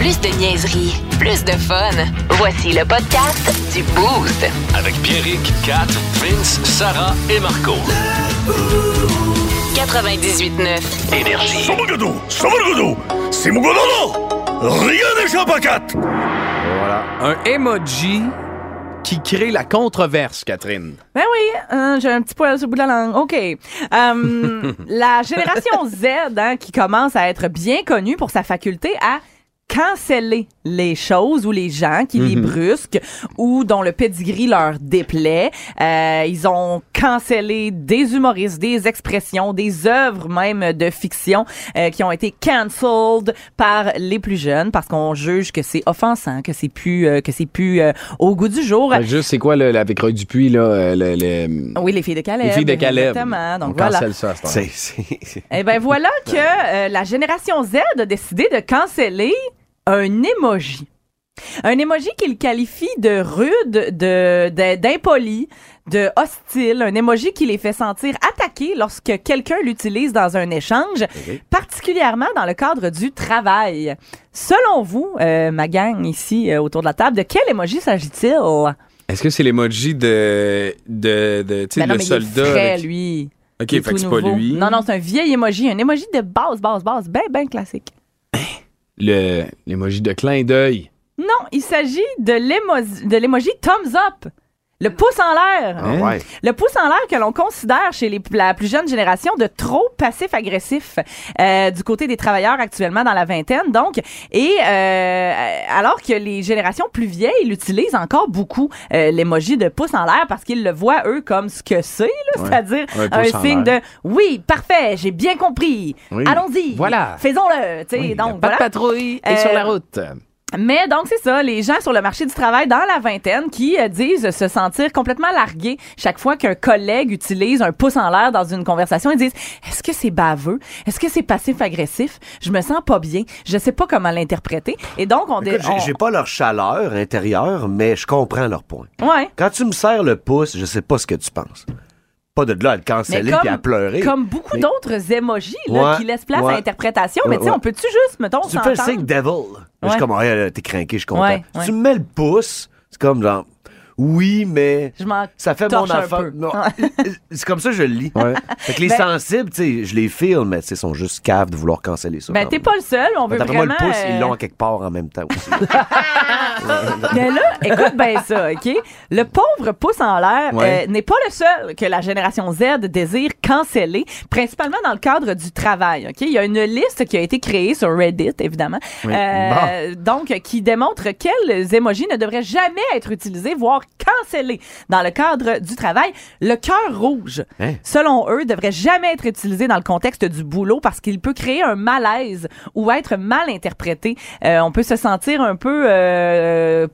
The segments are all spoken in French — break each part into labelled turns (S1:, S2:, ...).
S1: Plus de niaiserie, plus de fun. Voici le podcast du Boost.
S2: Avec Pierrick, Kat, Vince, Sarah et Marco.
S1: 98.9.
S2: Énergie.
S3: C'est mon Rien n'échappe à quatre!
S4: Voilà. Un emoji qui crée la controverse, Catherine.
S5: Ben oui, hein, j'ai un petit poil sur le bout de la langue. OK. Euh, la génération Z, hein, qui commence à être bien connue pour sa faculté à canceller les choses ou les gens qui les brusquent ou dont le pedigree leur déplaît. Euh, ils ont cancellé des humoristes, des expressions, des œuvres même de fiction euh, qui ont été cancelled par les plus jeunes parce qu'on juge que c'est offensant, que c'est plus euh, que c'est plus euh, au goût du jour.
S4: Juste, c'est quoi le, avec Roy Dupuis, là, euh, le, le-
S5: Oui, les filles de Caleb.
S4: les filles de Caleb?
S5: Exactement. Donc
S4: On
S5: voilà.
S4: cancelle ça à ce temps.
S3: C'est, c'est-
S5: Eh ben voilà que euh, la génération Z a décidé de canceller un emoji. Un emoji qu'il qualifie de rude, de d'impoli, de hostile, un emoji qui les fait sentir attaqués lorsque quelqu'un l'utilise dans un échange, particulièrement dans le cadre du travail. Selon vous, euh, ma gang ici euh, autour de la table, de quel emoji s'agit-il?
S4: Est-ce que c'est l'emoji de, de, de tu sais,
S5: Ben non,
S4: le
S5: mais il est
S4: soldat?
S5: frais,
S4: avec-
S5: lui.
S4: Ok,
S5: Il
S4: fait que c'est pas lui.
S5: Non, non, c'est un vieil emoji, un emoji de base, base, base, ben, ben classique.
S4: Le, l'emoji de clin d'œil.
S5: Non, il s'agit de l'emoji, de l'emoji thumbs up. Le pouce en l'air.
S3: Ah ouais.
S5: Le pouce en l'air que l'on considère chez les, la plus jeune génération de trop passif-agressif euh, du côté des travailleurs actuellement dans la vingtaine. Donc, et euh, alors que les générations plus vieilles l'utilisent encore beaucoup, euh, l'emoji de pouce en l'air parce qu'ils le voient eux comme ce que c'est, là,
S4: Ouais.
S5: c'est-à-dire
S4: Un
S5: signe de oui, parfait, j'ai bien compris.
S4: Oui.
S5: Allons-y.
S4: Voilà.
S5: Faisons-le. tu sais,
S4: Oui,
S5: donc
S4: pas
S5: voilà.
S4: de patrouille et
S5: Euh,
S4: sur la route.
S5: Mais donc c'est ça, les gens sur le marché du travail dans la vingtaine qui euh, disent se sentir complètement largués chaque fois qu'un collègue utilise un pouce en l'air dans une conversation, ils disent est-ce que c'est baveux? Est-ce que c'est passif agressif Je me sens pas bien, je sais pas comment l'interpréter. Et donc on,
S3: Écoute, j'ai,
S5: on-
S3: j'ai pas leur chaleur intérieure, mais je comprends leur point.
S5: ouais.
S3: Quand tu me serres le pouce, je sais pas ce que tu penses. Pas de là à le canceller
S5: comme,
S3: puis à pleurer.
S5: comme beaucoup
S3: Mais-
S5: d'autres là,
S3: Ouais,
S5: qui laissent place
S3: ouais.
S5: à interprétation, mais
S3: Ouais,
S5: tu on peut-tu juste, mettons,
S3: tu fais le signe devil. Je suis comme, là, t'es craqué, je suis content. Tu me mets le pouce, c'est comme genre, oui, mais
S5: Je
S3: ça fait mon affaire. c'est comme ça que je le lis.
S4: Ouais.
S3: Fait que les
S5: Ben-
S3: sensibles, tu sais, je les filme, mais tu sais, sont juste caves de vouloir canceller ça.
S5: Ben, t'es pas le seul, on veut
S3: D'après
S5: vraiment...
S3: moi, le pouce,
S5: euh,
S3: ils l'ont quelque part en même temps aussi.
S5: Mais là, écoute bien ça, OK? Le pauvre pouce en l'air
S4: Ouais.
S5: euh, n'est pas le seul que la génération Z désire canceller, principalement dans le cadre du travail, OK? Il y a une liste qui a été créée sur Reddit, évidemment, euh, donc qui démontre quels emojis ne devraient jamais être utilisés, voire cancellés dans le cadre du travail. Le cœur rouge,
S3: Hein?
S5: selon eux, devrait jamais être utilisé dans le contexte du boulot parce qu'il peut créer un malaise ou être mal interprété. Euh, on peut se sentir un peu euh,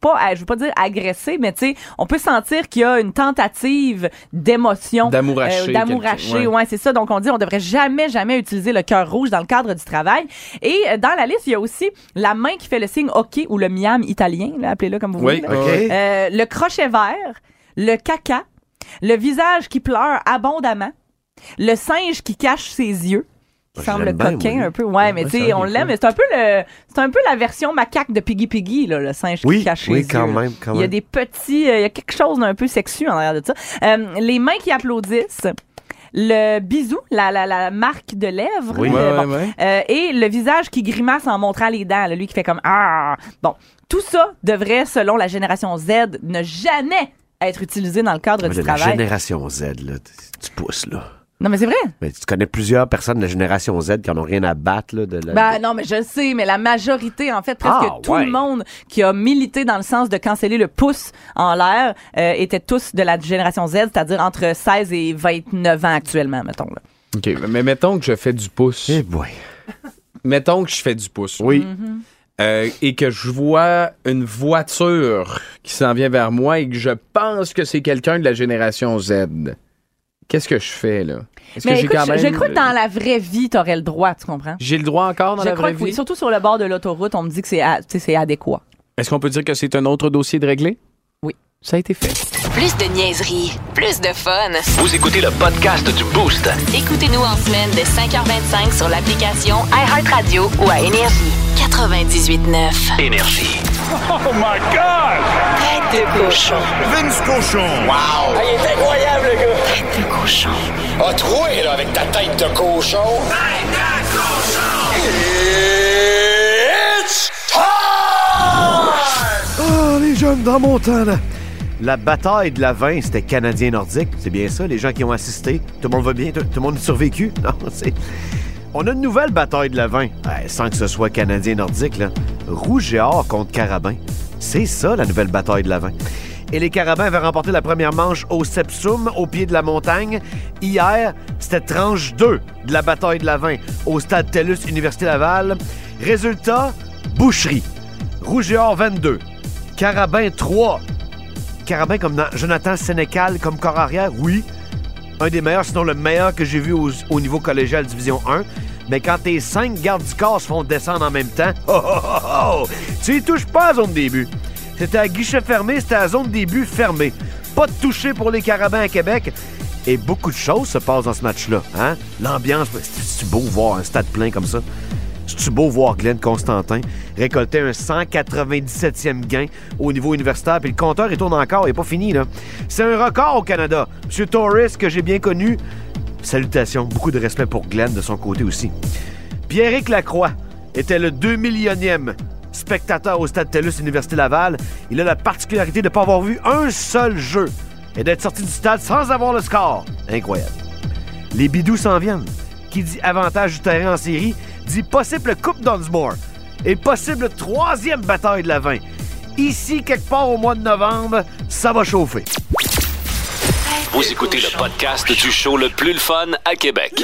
S5: pas, je veux pas dire agressé, mais tu sais, on peut sentir qu'il y a une tentative d'émotion,
S4: D'amouracher
S5: euh, d'amouracher.
S4: quelqu'un,
S5: Ouais,
S4: ouais.
S5: c'est ça. Donc on dit on devrait jamais jamais utiliser le cœur rouge dans le cadre du travail. Et euh, dans la liste, il y a aussi la main qui fait le signe OK ou le miam italien, appelez-le comme vous
S4: Oui,
S5: voulez. Le crochet vert, le caca, le visage qui pleure abondamment, le singe qui cache ses yeux. Qui semble
S3: bien,
S5: coquin un peu. Ouais, mais tu sais, on l'aime, c'est un peu le, c'est un peu la version macaque de Piggy Piggy, là, le singe
S3: Oui,
S5: qui cache
S3: oui,
S5: ses
S3: quand
S5: yeux.
S3: même, quand
S5: Il y a des petits, euh, il y a quelque chose d'un peu sexu en arrière de ça. Euh, les mains qui applaudissent. Le bisou, la, la, la marque de lèvres.
S3: Oui.
S5: euh,
S4: Ouais,
S5: bon.
S4: ouais, ouais.
S5: Euh, et le visage qui grimace en montrant les dents, là, lui qui fait comme ah. Bon, tout ça devrait, selon la génération Z, ne jamais être utilisé dans le cadre
S3: Mais
S5: du
S3: de la
S5: travail.
S3: génération Z, là, tu pousses, là.
S5: Non, mais c'est vrai.
S3: Mais tu connais plusieurs personnes de la génération Z qui en ont rien à battre, là, de la...
S5: Ben non, mais je sais, mais la majorité, en fait, presque
S3: Ah,
S5: tout
S3: ouais.
S5: le monde qui a milité dans le sens de canceller le pouce en l'air euh, étaient tous de la génération Z, c'est-à-dire entre 16 et 29 ans actuellement, mettons. Là.
S4: OK, mais mettons que je fais du pouce.
S3: Eh boy.
S4: Mettons que je fais du pouce.
S3: Oui.
S5: Mm-hmm.
S6: Euh, et que je vois une voiture qui s'en vient vers moi et que je pense que c'est quelqu'un de la génération Z, qu'est-ce que je fais là? Est-ce
S5: Mais
S6: que j'ai
S5: écoute,
S6: quand
S5: je-
S6: même-
S5: je crois que dans la vraie vie, t'aurais le droit, tu comprends?
S6: J'ai le droit encore dans
S5: je
S6: la
S5: crois
S6: vraie
S5: que oui.
S6: vie?
S5: Surtout sur le bord de l'autoroute, on me dit que c'est adéquat.
S6: Est-ce qu'on peut dire que c'est un autre dossier de régler? Ça a été fait.
S1: Plus de niaiserie, plus de fun.
S2: Vous écoutez le podcast du Boost.
S1: Écoutez-nous en semaine de 5h25 sur l'application iHeartRadio ou à Énergie. 98.9.
S2: Énergie.
S1: Tête de cochon.
S7: Vince Cochon. Wow!
S8: Ah, il est incroyable, le gars!
S1: Tête de cochon.
S7: A troué, là, avec ta tête de cochon. Tête de cochon! It's time!
S3: Oh, les jeunes dans mon temps, là. La bataille de la vin, c'était canadien-nordique. C'est bien ça, les gens qui ont assisté. Tout le monde va bien? Tout, le monde a survécu? Non, c'est... On a une nouvelle bataille de la vin. Ouais, sans que ce soit canadien-nordique, là. Rouge et or contre Carabin. C'est ça, la nouvelle bataille de la vin. Et les Carabins avaient remporté la première manche au Sepsum, au pied de la montagne. Hier, c'était tranche 2 de la bataille de la vin au stade TELUS Université Laval. Résultat, boucherie. Rouge et or 22. Carabin 3. Carabin comme Jonathan Sénécal comme corps arrière, oui. Un des meilleurs, sinon le meilleur que j'ai vu au, au niveau collégial Division 1. Mais quand tes cinq gardes du corps se font descendre en même temps, oh, oh, oh, oh, tu y touches pas à zone début. C'était à guichet fermé, c'était à zone début fermée. Pas de toucher pour les Carabins à Québec. Et beaucoup de choses se passent dans ce match-là. Hein? L'ambiance, c'est beau voir un stade plein comme ça? C'est beau voir Glenn Constantin récolter un 197e gain au niveau universitaire, puis le compteur, il tourne encore, il n'est pas fini, là. C'est un record au Canada. Monsieur Torres, que j'ai bien connu, salutations, beaucoup de respect pour Glenn de son côté aussi. Pierrick Lacroix était le 2 millionième spectateur au Stade TELUS Université Laval. Il a la particularité de ne pas avoir vu un seul jeu et d'être sorti du stade sans avoir le score. Incroyable. Les bidous s'en viennent. Qui dit avantage du terrain en série dit possible Coupe Dunsmore et possible troisième bataille de la 20. Ici, quelque part au mois de novembre, ça va chauffer.
S2: Vous écoutez le podcast du show le plus le fun à Québec.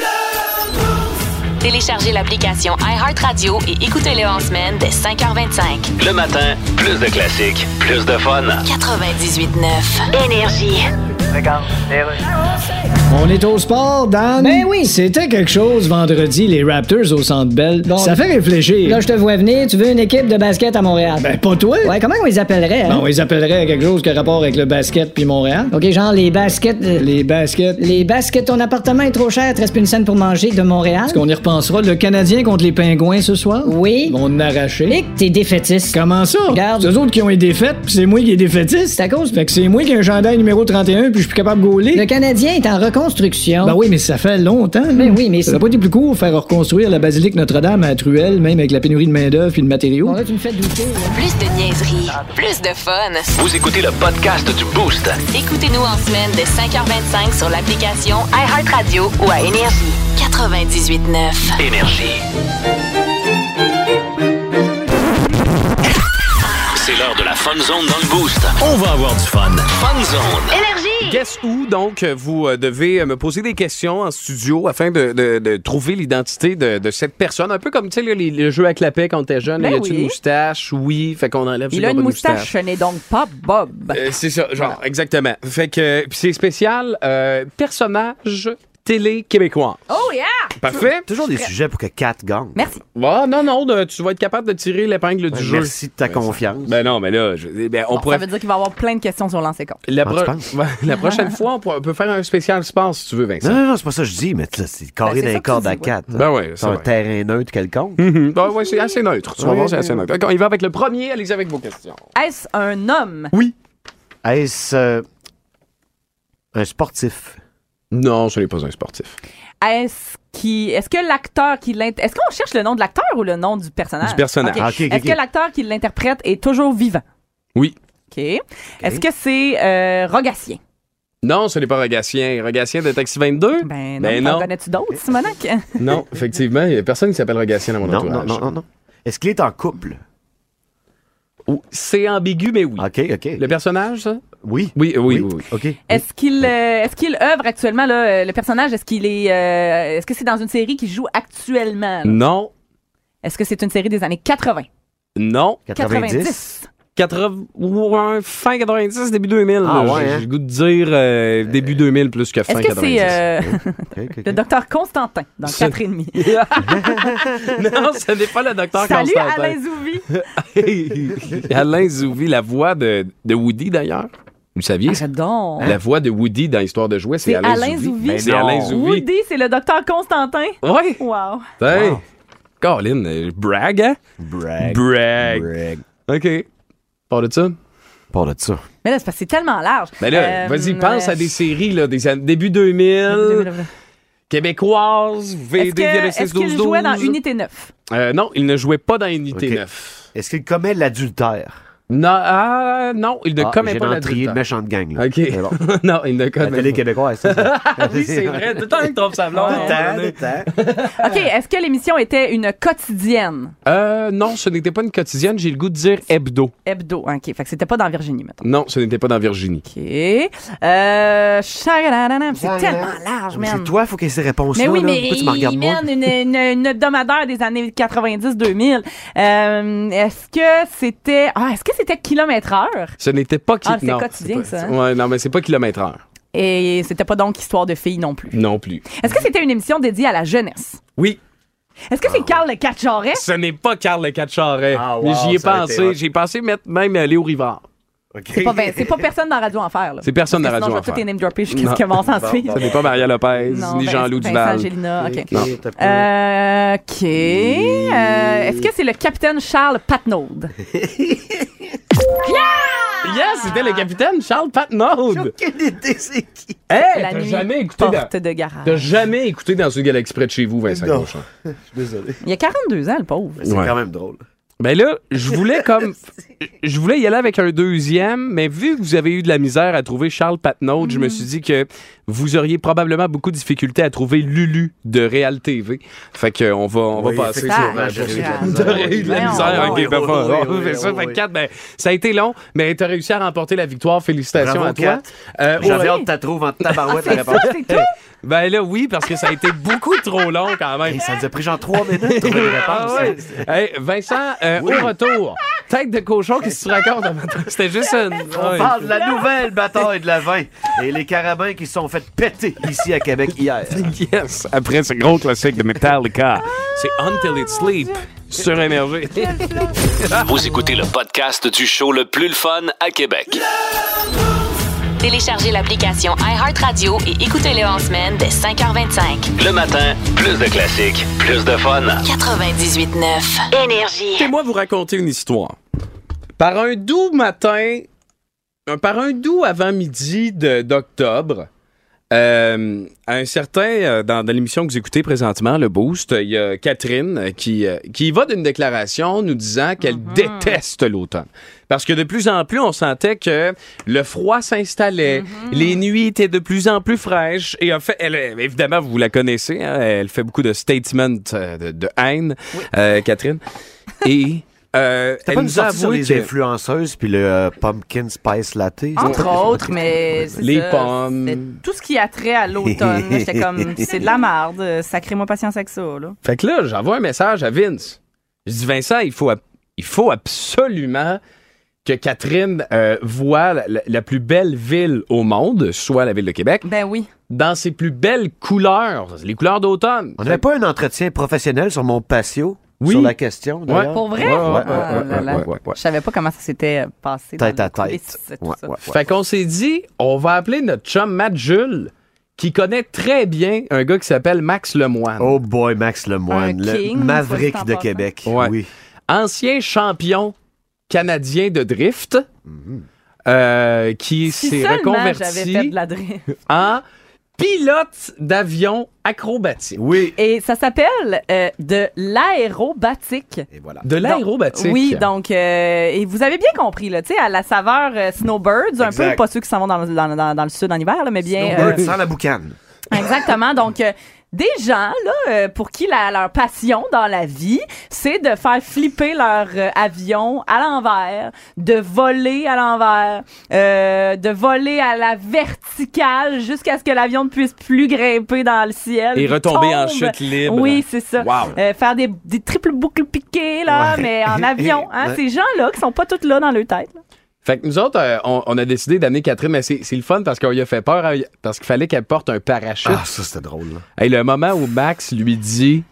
S1: Téléchargez l'application iHeartRadio et écoutez-le en semaine dès 5h25.
S2: Le matin, plus de classiques, plus de fun.
S1: 98.9. Énergie.
S9: On est au sport, Dan.
S10: Ben oui.
S9: C'était quelque chose vendredi, les Raptors au Centre Bell.
S10: Bon.
S9: Ça fait réfléchir.
S10: Là, je te vois venir. Tu veux une équipe de basket à Montréal?
S9: Ben, pas toi.
S10: Ouais, comment on les appellerait, hein?
S9: Bon, on les appellerait quelque chose qui a rapport avec le basket puis Montréal.
S10: OK, genre les baskets. euh,
S9: Les baskets.
S10: Les baskets, ton appartement est trop cher, te reste plus une scène pour manger de Montréal?
S9: Est-ce qu'on y repensera? Le Canadien contre les Pingouins ce soir?
S10: Oui.
S9: On a arraché.
S10: Et que t'es défaitiste.
S9: Comment ça?
S10: Regarde.
S9: C'est eux autres qui ont été défaites, puis c'est moi qui ai défaitiste.
S10: C'est à cause.
S9: Fait que c'est moi qui ai un chandail numéro 31, puis je suis plus capable de gauler.
S10: Le Canadien est en reconstruction.
S9: Ben oui, mais ça fait longtemps.
S10: Ben oui, mais
S9: Ça n'a pas été plus court faire reconstruire la basilique Notre-Dame à Truelle, même avec la pénurie de main-d'œuvre et de matériaux.
S10: Bon, là, tu me fais douter. là.
S1: Plus de niaiserie, plus de fun.
S2: Vous écoutez le podcast du Boost.
S1: Écoutez-nous en semaine de 5h25 sur l'application iHeartRadio ou à Énergie. 98.9.
S2: Énergie. C'est l'heure de la Fun Zone dans le Boost. On va avoir du fun. Fun Zone.
S6: Guess où, donc, vous euh, devez euh, me poser des questions en studio afin de, de- de trouver l'identité de, de cette personne? Un peu comme, tu sais, les, les jeux à clapet quand t'es jeune.
S5: Ben
S6: y a-tu
S5: oui.
S6: une moustache? Oui. Fait qu'on enlève
S5: Il a une moustache, ce n'est donc pas Bob.
S6: Euh, c'est ça, genre, exactement. Fait que c'est spécial, euh, personnage télé québécois.
S5: Oh yeah!
S6: Parfait.
S3: Toujours des sujets pour que Kat gagne.
S5: Merci.
S6: Ah, non, non, de- tu vas être capable de tirer l'épingle du jeu.
S3: Merci de ta confiance.
S6: Ben non, mais là, je- ben, on
S5: Bon,
S6: pourrait.
S5: Ça veut dire qu'il va y avoir plein de questions sur lancer compte.
S6: La,
S3: Ah, tu
S6: pro-
S3: penses?
S6: Ouais, la prochaine fois, on, pourra- on peut faire un spécial sport si tu veux, Vincent.
S3: Non, non, non, c'est pas ça que je dis, mais là, c'est carré
S5: Ben, c'est
S3: d'un
S5: ça que
S3: corps
S5: tu dis,
S3: à quatre.
S6: Ben ouais, c'est
S3: C'est un
S6: vrai.
S3: terrain neutre quelconque.
S6: Ben ouais, c'est assez neutre. Tu vas
S3: Ouais,
S6: voir, c'est
S3: ouais,
S6: assez neutre. D'accord, il va avec le premier. Allez-y avec vos questions.
S5: Est-ce un homme?
S3: Est-ce euh, un sportif?
S6: Non, ce n'est pas un sportif.
S5: Est-ce qui, est-ce que l'acteur qui l'int- est-ce qu'on cherche le nom de l'acteur ou le nom du personnage?
S6: Du personnage.
S3: Ah,
S5: Est-ce que l'acteur qui l'interprète est toujours vivant?
S6: Oui.
S5: OK. Est-ce que c'est euh, Rogatien?
S6: Non, ce n'est pas Rogatien. Rogatien de Taxi 22?
S5: Ben non.
S6: Ben non.
S5: connais-tu d'autres, Simonac?
S6: Non, effectivement, il n'y a personne qui s'appelle Rogatien dans mon
S3: Non,
S6: entourage.
S3: non, non, non, non. Est-ce qu'il est en couple?
S6: C'est ambigu, mais oui.
S3: OK, OK.
S6: Le personnage, ça?
S3: Oui.
S6: Oui, oui, oui. oui.
S3: OK.
S5: Est-ce qu'il euh, est-ce qu'il œuvre actuellement là, euh, le personnage? Est-ce qu'il est euh, est-ce que c'est dans une série qui joue actuellement là?
S6: Non.
S5: Est-ce que c'est une série des années 80
S6: Non.
S5: 90.
S6: 80, ouais, fin 90, début 2000.
S3: Ah, ouais,
S6: J'ai
S3: hein?
S6: le goût de dire euh, début 2000 plus que fin
S5: Est-ce que
S6: 90.
S5: c'est euh, le docteur Constantin dans
S6: C'est-
S5: 4 et demi?
S6: non, ce n'est pas le docteur
S5: Salut
S6: Constantin.
S5: Alain Zouvi.
S6: Alain Zouvi, la voix de, de Woody d'ailleurs. Vous saviez ça?
S5: Arrête donc.
S6: La voix de Woody dans Histoire de jouets, c'est Alain,
S5: Alain
S6: Zouvi.
S5: Zouvi.
S6: Ben, c'est
S3: non.
S6: Alain Zouvi.
S5: Woody, c'est le docteur Constantin?
S6: Ouais.
S5: Wow.
S6: Hey.
S3: Wow.
S6: Colin, euh, brag, hein?
S3: Brag.
S6: Brag.
S3: Brag.
S6: OK. Pas de ça?
S3: Pas de ça.
S5: Mais là, c'est parce que c'est tellement large.
S6: Ben là,
S5: Euh,
S6: vas-y, pense
S5: euh,
S6: à des séries, là, des années- début 2000, québécoises,
S5: Est-ce
S6: VD,
S5: que- est-ce qu'il jouait dans Unité 9?
S6: Euh, non, il ne jouait pas dans Unité
S3: Ok.
S6: 9.
S3: Est-ce qu'il commet l'adultère?
S6: Non, ah, non, il ne
S3: Ah,
S6: commet
S3: j'ai
S6: pas l'adultère.
S3: de méchante gang. là.
S6: OK.
S3: Bon.
S6: non, il ne
S3: La
S6: commet
S3: télé
S6: pas.
S3: québécoise, c'est ça.
S6: Ah oui, c'est vrai. Tout le temps, il trompe sa blonde.
S3: Tout le temps, tout le temps.
S5: OK, est-ce que l'émission était une quotidienne?
S6: Euh, non, ce n'était pas une quotidienne. J'ai le goût de dire hebdo.
S5: Hebdo. OK, fait que c'était pas dans Virginie, mettons.
S6: Non, ce n'était pas dans Virginie.
S5: OK. Euh, c'est tellement large,
S3: Mais
S5: man.
S3: C'est toi, faut qu'il y ait ces réponses-là.
S5: Mais oui,
S3: là.
S5: mais
S3: Pourquoi tu me regardes moi?
S5: man, une, une, une hebdomadaire des années 90-2000. Euh, est-ce que c'était... Ah, est-ce que c'était kilomètre heure?
S6: Ce n'était pas qui...
S5: Ah, c'est
S6: non,
S5: quotidien,
S6: pas-
S5: ça, hein?
S6: Ouais, non, mais c'est pas kilomètre heure.
S5: Et c'était pas donc histoire de filles non plus.
S6: Non plus.
S5: Est-ce que c'était une émission dédiée à la jeunesse?
S6: Oui,
S5: Est-ce que c'est Carl Le Catcharet?
S6: ce n'est pas Carl Le Catcharet.
S3: Ah, wow,
S6: mais j'y ai pensé. J'ai pensé mettre même Léo Rivard.
S3: OK.
S5: C'est pas, ben- c'est pas personne dans Radio Enfer. là.
S6: C'est personne
S5: Parce
S6: dans Radio
S5: sinon, je vais
S6: Enfer.
S5: les name dropper jusqu'à
S6: Non.
S5: ce s'en suive.
S6: Ce n'est pas Maria Lopez,
S5: Non,
S6: ni
S5: Vin-
S6: Jean-Loup Duval.
S5: Angelina, OK. Euh, OK. Euh, Est-ce que c'est le capitaine Charles Patnaud?
S6: Yes, c'était le capitaine Charles Patnaud.
S3: Aucune idée, c'est qui?
S6: Hey,
S5: La
S6: t'as
S5: nuit
S6: jamais écouté dans...
S5: porte de garage.
S6: T'as jamais écouté dans une galaxie près de chez vous, Vincent
S3: Non.
S6: Gauchon.
S3: Je suis désolé.
S5: Il y a 42 ans, le pauvre.
S3: C'est
S6: Ouais.
S3: quand même drôle.
S6: Ben là, je voulais comme. Je voulais y aller avec un deuxième, mais vu que vous avez eu de la misère à trouver Charles Patnaud, je me suis dit que vous auriez probablement beaucoup de difficultés à trouver Lulu de Real TV. Fait qu'on va, on
S3: Oui,
S6: va passer
S3: effectivement,
S6: sur.
S3: de la misère.
S6: La ok, ben, on fait ça. Fait que ben, ça a été long, mais t'as réussi à remporter la victoire. Félicitations
S3: Bravo,
S6: à toi. Euh,
S3: J'avais hâte de te trouver en tabarouette la
S5: C'est ça,
S3: réponse.
S6: Ben là, oui, parce que ça a été beaucoup trop long quand même.
S3: Hey, ça nous a pris genre trois minutes de trouver une
S6: Ah
S3: réponse.
S6: ouais. Hey, Vincent, euh, au retour, tête de cochon, qu'est-ce que tu racontes? C'était juste une...
S3: On
S6: ouais.
S3: parle de la nouvelle bataille de la vin et les carabins qui se sont fait péter ici à Québec hier.
S6: Yes, après ce gros classique de Metallica, c'est Until It Sleep sur Énergie.
S2: Vous écoutez le podcast du show le plus le fun à Québec.
S1: Téléchargez l'application iHeartRadio et écoutez-le en semaine dès 5h25.
S2: Le matin, plus de classiques, plus de fun.
S1: 98.9 Énergie.
S6: Laissez-moi vous raconter une histoire. Par un doux matin, euh, par un doux avant-midi de- d'octobre, euh, à un certain, euh, dans, dans l'émission que vous écoutez présentement, le Boost, il y a Catherine euh, qui, qui va d'une déclaration nous disant qu'elle déteste l'automne. Parce que de plus en plus, on sentait que le froid s'installait, les nuits étaient de plus en plus fraîches, et en fait, elle, évidemment, vous la connaissez, hein, elle fait beaucoup de statements de, de haine, euh, Catherine. Et euh,
S3: T'as
S6: elle
S3: pas une
S6: nous a
S3: sortie sur les
S6: que-
S3: influenceuses puis le euh, pumpkin spice latte?
S5: Entre autres, mais
S6: Les
S5: ça,
S6: pommes.
S5: Tout ce qui a trait à l'automne, j'étais comme, c'est de la merde, sacrez-moi patience avec ça, là.
S6: Fait que là, j'envoie un message à Vince. Je dis, Vincent, il faut, il faut absolument que Catherine euh, voit la, la- la plus belle ville au monde, soit la ville de Québec,
S5: Ben oui.
S6: dans ses plus belles couleurs, les couleurs d'automne.
S3: On n'avait pas un entretien professionnel sur mon patio?
S6: Oui.
S3: sur la question, d'ailleurs?
S5: Pour vrai?
S6: Ouais, ouais, ouais, ouais, ouais, ouais, ouais.
S5: Je savais pas comment ça s'était passé.
S3: Tête
S5: dans
S3: à tête. Ouais, ouais, ouais.
S6: Fait qu'on s'est dit, on va appeler notre chum Matt Jules, qui connaît très bien un gars qui s'appelle Max Lemoine.
S3: Oh boy, Max Lemoine,
S5: Un
S3: le
S5: king,
S3: maverick de
S5: passant.
S3: Québec.
S6: Ouais.
S3: Oui.
S6: ancien champion canadien de drift, euh, qui
S5: Si
S6: s'est
S5: fait
S6: reconverti
S5: de la drift.
S6: en pilote d'avion acrobatique.
S3: Oui.
S5: Et ça s'appelle euh, de l'aérobatique.
S3: Et voilà.
S6: De l'aérobatique.
S5: Oui, donc, euh, et vous avez bien compris, là, tu sais, à la saveur euh, Snowbirds, un
S3: Exact.
S5: peu, pas ceux qui s'en vont dans, le- dans, dans- dans le sud en hiver, là, mais bien.
S3: Snowbird
S5: euh,
S3: sans la boucane.
S5: exactement. Donc, euh, des gens là euh, pour qui la- leur passion dans la vie, c'est de faire flipper leur euh, avion à l'envers, de voler à l'envers, euh, de voler à la verticale jusqu'à ce que l'avion ne puisse plus grimper dans le ciel.
S6: Et retomber en chute libre.
S5: Oui, c'est ça.
S6: Wow.
S5: Euh, faire des, des triples boucles piquées là,
S3: Ouais.
S5: mais en avion. Hein,
S3: Ouais.
S5: Ces gens-là qui sont pas tous là dans leur tête. là.
S4: Fait que nous autres, euh, on, on a décidé d'amener Catherine, mais c'est le fun parce qu'on lui a fait peur, hein, parce qu'il fallait qu'elle porte un parachute.
S3: Ah, ça, c'était drôle. là.
S4: Hey, le moment où Max lui dit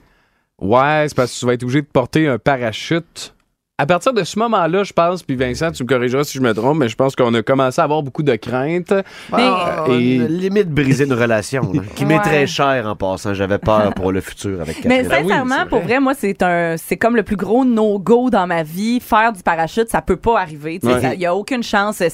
S4: Ouais, c'est parce que tu vas être obligé de porter un parachute. À partir de ce moment-là, je pense, puis Vincent, tu me corrigeras si je me trompe, mais je pense qu'on a commencé à avoir beaucoup de craintes.
S3: Ah,
S4: et-
S3: on a limite briser une relation qui m'est
S5: Ouais.
S3: très cher en passant. J'avais peur pour le futur avec
S5: Mais
S3: Catherine.
S4: Ben oui,
S5: sincèrement, pour
S4: vrai.
S5: moi, c'est un, c'est comme le plus gros no-go dans ma vie. Faire du parachute, ça peut pas arriver. Il
S4: Ouais.
S5: y a aucune chance. C'est,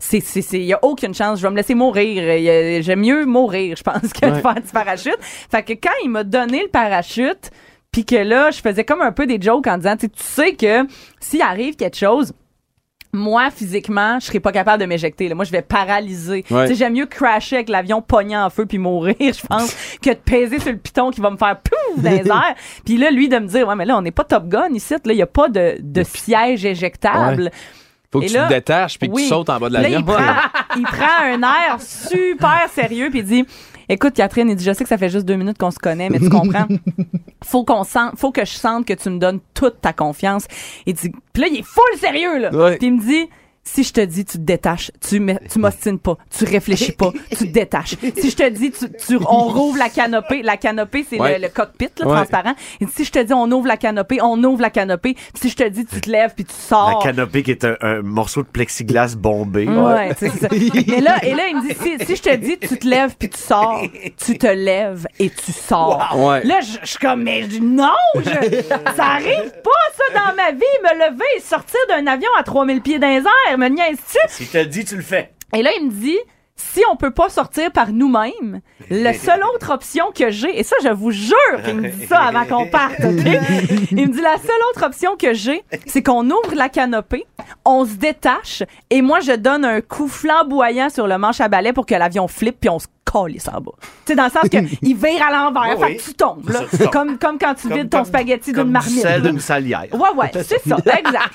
S5: c'est, c'est, c'est- y a aucune chance. Je vais me laisser mourir. A- J'aime mieux mourir, je pense, que de
S4: Ouais.
S5: faire du parachute. Fait que quand il m'a donné le parachute, puis que là, je faisais comme un peu des jokes en disant, tu sais, tu sais que s'il arrive quelque chose, moi, physiquement, je serais pas capable de m'éjecter. là. Moi, je vais paralyser.
S4: Ouais.
S5: Tu sais, J'aime mieux crasher avec l'avion pognant en feu puis mourir, je pense, que de peser sur le piton qui va me faire pouf dans les airs. Puis là, lui, de me dire, ouais, mais là, on n'est pas Top Gun ici. Là, il n'y a pas de, de siège éjectable.
S4: Faut que
S5: Et
S4: tu
S5: là-
S4: te détaches puis que
S5: Oui.
S4: tu sautes en bas de
S5: Là,
S4: l'avion.
S5: il prend, il prend un air super sérieux puis il dit Écoute, Catherine, il dit Je sais que ça fait juste deux minutes qu'on se connaît, mais tu comprends Faut qu'on sente, faut que je sente que tu me donnes toute ta confiance. Il dit Puis là, il est full sérieux, là.
S4: Ouais.
S5: Puis il me dit si je te dis, tu te détaches, tu me- tu m'ostines pas, tu réfléchis pas, tu te détaches. Si je te dis, tu, tu- on rouvre la canopée, la canopée, c'est
S4: Ouais.
S5: le, le cockpit, là,
S4: Ouais.
S5: transparent. Dit, si je te dis, on ouvre la canopée, on ouvre la canopée. Si je te dis, tu te lèves puis tu
S3: La
S5: sors.
S3: canopée qui est un, un morceau de plexiglas bombé.
S5: Ouais, c'est ça. Mais là, et là, il me dit, si, si je te dis, tu te lèves puis tu sors, tu te lèves et tu sors.
S4: Ouais.
S5: Là, je je suis comme, mais je- non, je- ça arrive pas, ça, dans ma vie, me lever et sortir d'un avion à 3000 pieds dans les airs, me niaises-tu?
S3: Si te le dis, tu le fais.
S5: Et là, il me dit, si on peut pas sortir par nous-mêmes, la seule autre option que j'ai, et ça, je vous jure qu'il me dit ça avant qu'on parte, OK? Il me dit, la seule autre option que j'ai, c'est qu'on ouvre la canopée, on se détache, et moi, je donne un coup flamboyant sur le manche à balai pour que l'avion flippe, puis on se calisse en bas. Dans le sens que il vire à l'envers,
S3: Oui,
S5: fait que tu tombes, là.
S3: C'est ça, tu tombes.
S5: Comme, comme quand tu vides ton
S3: comme-
S5: spaghetti d'une marmite.
S3: celle d'une salière.
S5: Ouais, ouais, c'est ça, exact.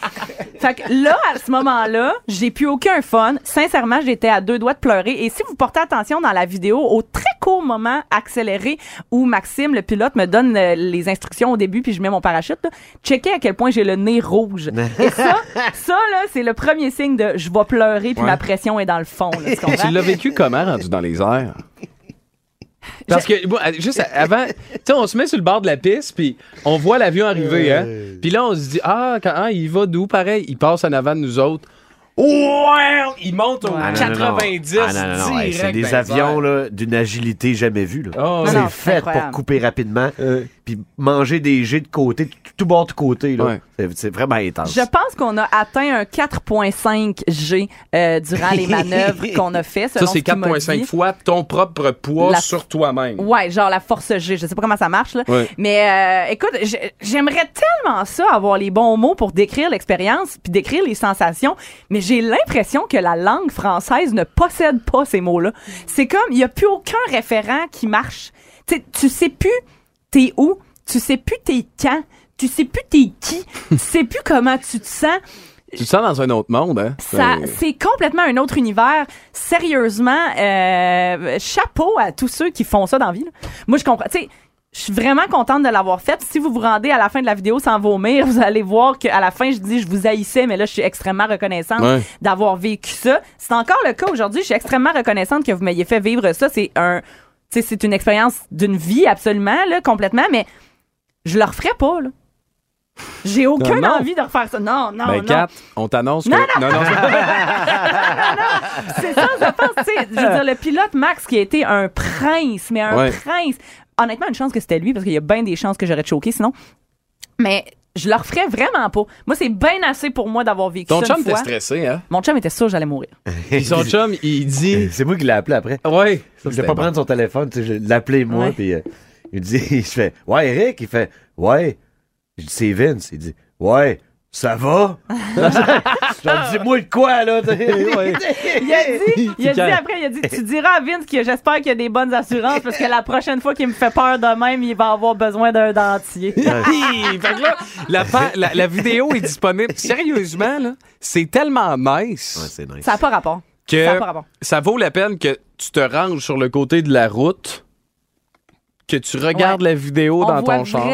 S5: fait que là, à ce moment-là, j'ai plus aucun fun. Sincèrement, j'étais à deux doigts de pleurer. Et si vous portez attention dans la vidéo, au très court moment accéléré où Maxime, le pilote, me donne euh, les instructions au début, puis je mets mon parachute, là, checkez à quel point j'ai le nez rouge. Et ça, ça, là, c'est le premier signe de je vais pleurer, puis
S4: Ouais.
S5: ma pression est dans le fond. Là? Tu
S4: l'as vécu comment rendu dans les airs? Parce que, bon, juste avant, tu sais, on se met sur le bord de la piste, puis on voit l'avion arriver, hein. Puis là, on se dit, ah, quand, ah, il va d'où, pareil? Il passe en avant de nous autres. Ouais! Il monte au
S3: Ah, non, non, non.
S4: 90
S3: Ah, non, non, non. Hey, C'est
S4: direct
S3: des avions d'une agilité jamais vue. là.
S4: Oh,
S3: c'est fait
S5: incroyable.
S3: pour couper rapidement,
S4: Euh.
S3: Puis manger des jets de côté, tout, tout bord de côté. là.
S4: Ouais.
S3: C'est- C'est vraiment intense.
S5: Je pense qu'on a atteint un 4.5 G euh, durant les manœuvres qu'on a fait.
S4: Ça,
S5: selon
S4: c'est
S5: ce qu'il m'a
S4: 4,5
S5: dit.
S4: fois ton propre poids
S5: La-
S4: sur toi-même.
S5: Ouais, genre la force G. Je sais pas comment ça marche, là.
S4: Ouais.
S5: Mais euh, écoute, j'ai- j'aimerais tellement ça, avoir les bons mots pour décrire l'expérience puis décrire les sensations, mais j'ai l'impression que la langue française ne possède pas ces mots-là. C'est comme, il y a plus aucun référent qui marche. Tu sais plus t'es où, tu sais plus t'es quand, tu sais plus t'es qui, tu sais plus comment tu te sens.
S4: Tu te sens dans un autre monde, hein?
S5: Ça, c'est complètement un autre univers. Sérieusement, euh, chapeau à tous ceux qui font ça dans la vie. là. Moi, je comprends. Tu sais, je suis vraiment contente de l'avoir fait. Si vous vous rendez à la fin de la vidéo sans vomir, vous allez voir qu'à la fin, je dis je vous haïssais, mais là, je suis extrêmement reconnaissante
S4: Ouais.
S5: d'avoir vécu ça. C'est encore le cas aujourd'hui. Je suis extrêmement reconnaissante que vous m'ayez fait vivre ça. C'est un, sais, c'est une expérience d'une vie absolument, là, complètement, mais je le referais pas, là. J'ai aucune
S4: non.
S5: envie de refaire ça. Non, non,
S4: ben,
S5: non.
S4: Kat, on t'annonce que.
S5: Non,
S4: non, non,
S5: C'est ça, je pense, tu sais, je veux dire, le pilote Max qui a été un prince, mais un
S4: Ouais.
S5: prince. Honnêtement, une chance que c'était lui, parce qu'il y a bien des chances que j'aurais choqué sinon. Mais je le referais vraiment pas. Moi, c'est bien assez pour moi d'avoir vécu
S4: Ton
S5: ça
S4: chum
S5: une
S4: était
S5: fois.
S4: stressé, hein?
S5: Mon chum était sûr que j'allais mourir.
S4: Puis son chum, il dit.
S3: C'est moi qui l'ai appelé après.
S4: Ouais.
S3: Je voulais pas prendre son téléphone, tu sais, je l'ai appelé moi,
S5: Ouais.
S3: puis euh, il dit, je fais, ouais, Eric, il fait, ouais. Je dis, c'est Vince. Il dit, ouais, Ça va? Genre, dis-moi de quoi, là?
S5: Il a dit, il a dit après, il a dit, tu diras à Vince que j'espère qu'il y a des bonnes assurances parce que la prochaine fois qu'il me fait peur de même, il va avoir besoin d'un dentier.
S6: Hi! fait que là, la, la- la vidéo est disponible. Sérieusement, là, c'est tellement nice
S3: Ouais, c'est nice.
S5: Ça n'a pas rapport.
S6: que
S5: Ça a pas rapport.
S6: ça vaut la peine que tu te ranges sur le côté de la route, que tu regardes la vidéo
S5: On
S6: dans ton char.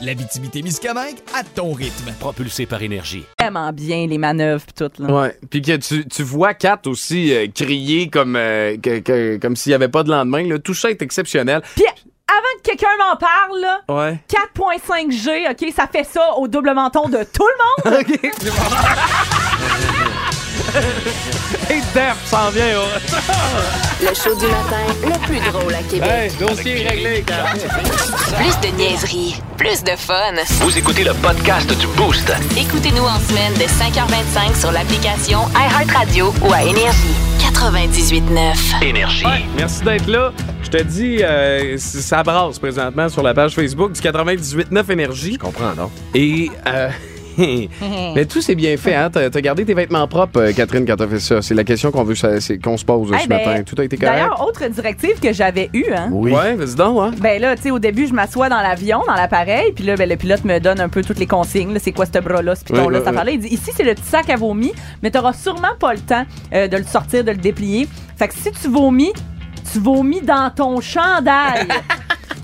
S8: L'Abitibi-Témiscamingue à ton rythme.
S2: Propulsé par énergie.
S5: Vraiment bien les manœuvres pis tout. Là.
S6: Ouais. Puis que tu, tu vois Kat aussi euh, crier comme, euh, que- que- comme s'il n'y avait pas de lendemain. Là. Tout ça est exceptionnel.
S5: Puis avant que quelqu'un m'en parle, là,
S6: Ouais.
S5: 4.5G, OK, ça fait ça au double menton de tout le monde.
S6: Et Def s'en vient.
S1: Le show du matin, le plus drôle à Québec.
S6: Hey, dossier réglé.
S1: Plus de niaiserie, plus de fun.
S2: Vous écoutez le podcast du Boost.
S1: Écoutez-nous en semaine de 5h25 sur l'application iHeartRadio ou à Énergie. 98.9.
S2: Énergie.
S6: Merci d'être là. Je te dis, euh, ça brasse présentement sur la page Facebook du 98.9 Énergie.
S3: Je comprends, non?
S6: Et... euh, Mais tout c'est bien fait, hein? T'as t'as gardé tes vêtements propres, euh, Catherine, quand t'as fait ça. C'est la question qu'on veut, c'est- qu'on se pose
S5: Eh
S6: ce
S5: ben,
S6: matin. Tout a été correct?
S5: D'ailleurs, autre directive que j'avais eue, hein.
S3: Oui.
S6: Ouais, vas-y donc, hein?
S5: Ben là, tu sais, au début, je m'assois dans l'avion, dans l'appareil, puis là, ben, le pilote me donne un peu toutes les consignes. là, C'est quoi ce bras-là, ce piton-là,
S6: Oui, oui,
S5: ça
S6: oui.
S5: parlait. Il dit ici, c'est le petit sac à vomi, mais t'auras sûrement pas le temps euh, de le sortir, de le déplier. Fait que si tu vomis, tu vomis dans ton chandail.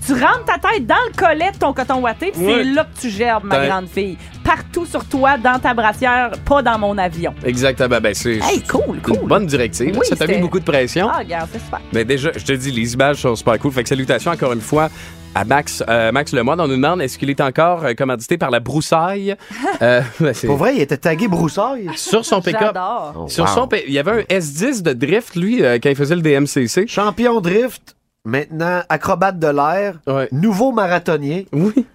S5: tu rentres ta tête dans le collet de ton coton ouaté, puis
S6: Ouais.
S5: c'est là que tu gerbes, ma
S6: T'as-
S5: grande fille. Partout sur toi, dans ta brassière, pas dans mon avion.
S6: Exactement. Ben, c'est
S5: Hey, cool, cool.
S6: une bonne directive.
S5: Oui,
S6: ça t'a mis
S5: c'était-
S6: beaucoup de pression.
S5: Ah, regarde, c'est super.
S6: Mais déjà, je te dis, les images sont super cool. Fait que salutations encore une fois à Max, euh, Max Lemoine. On nous demande est-ce qu'il est encore euh, commandité par la broussaille? Euh, ben, c'est-
S3: Pour vrai, il était tagué broussaille.
S6: Sur son pick-up.
S5: J'adore.
S3: Oh,
S6: Sur
S3: wow.
S6: son, pi- il y avait un S10 de drift, lui, euh, quand il faisait le DMCC.
S3: Champion drift, maintenant acrobate de l'air,
S6: Ouais.
S3: nouveau marathonien
S6: Oui.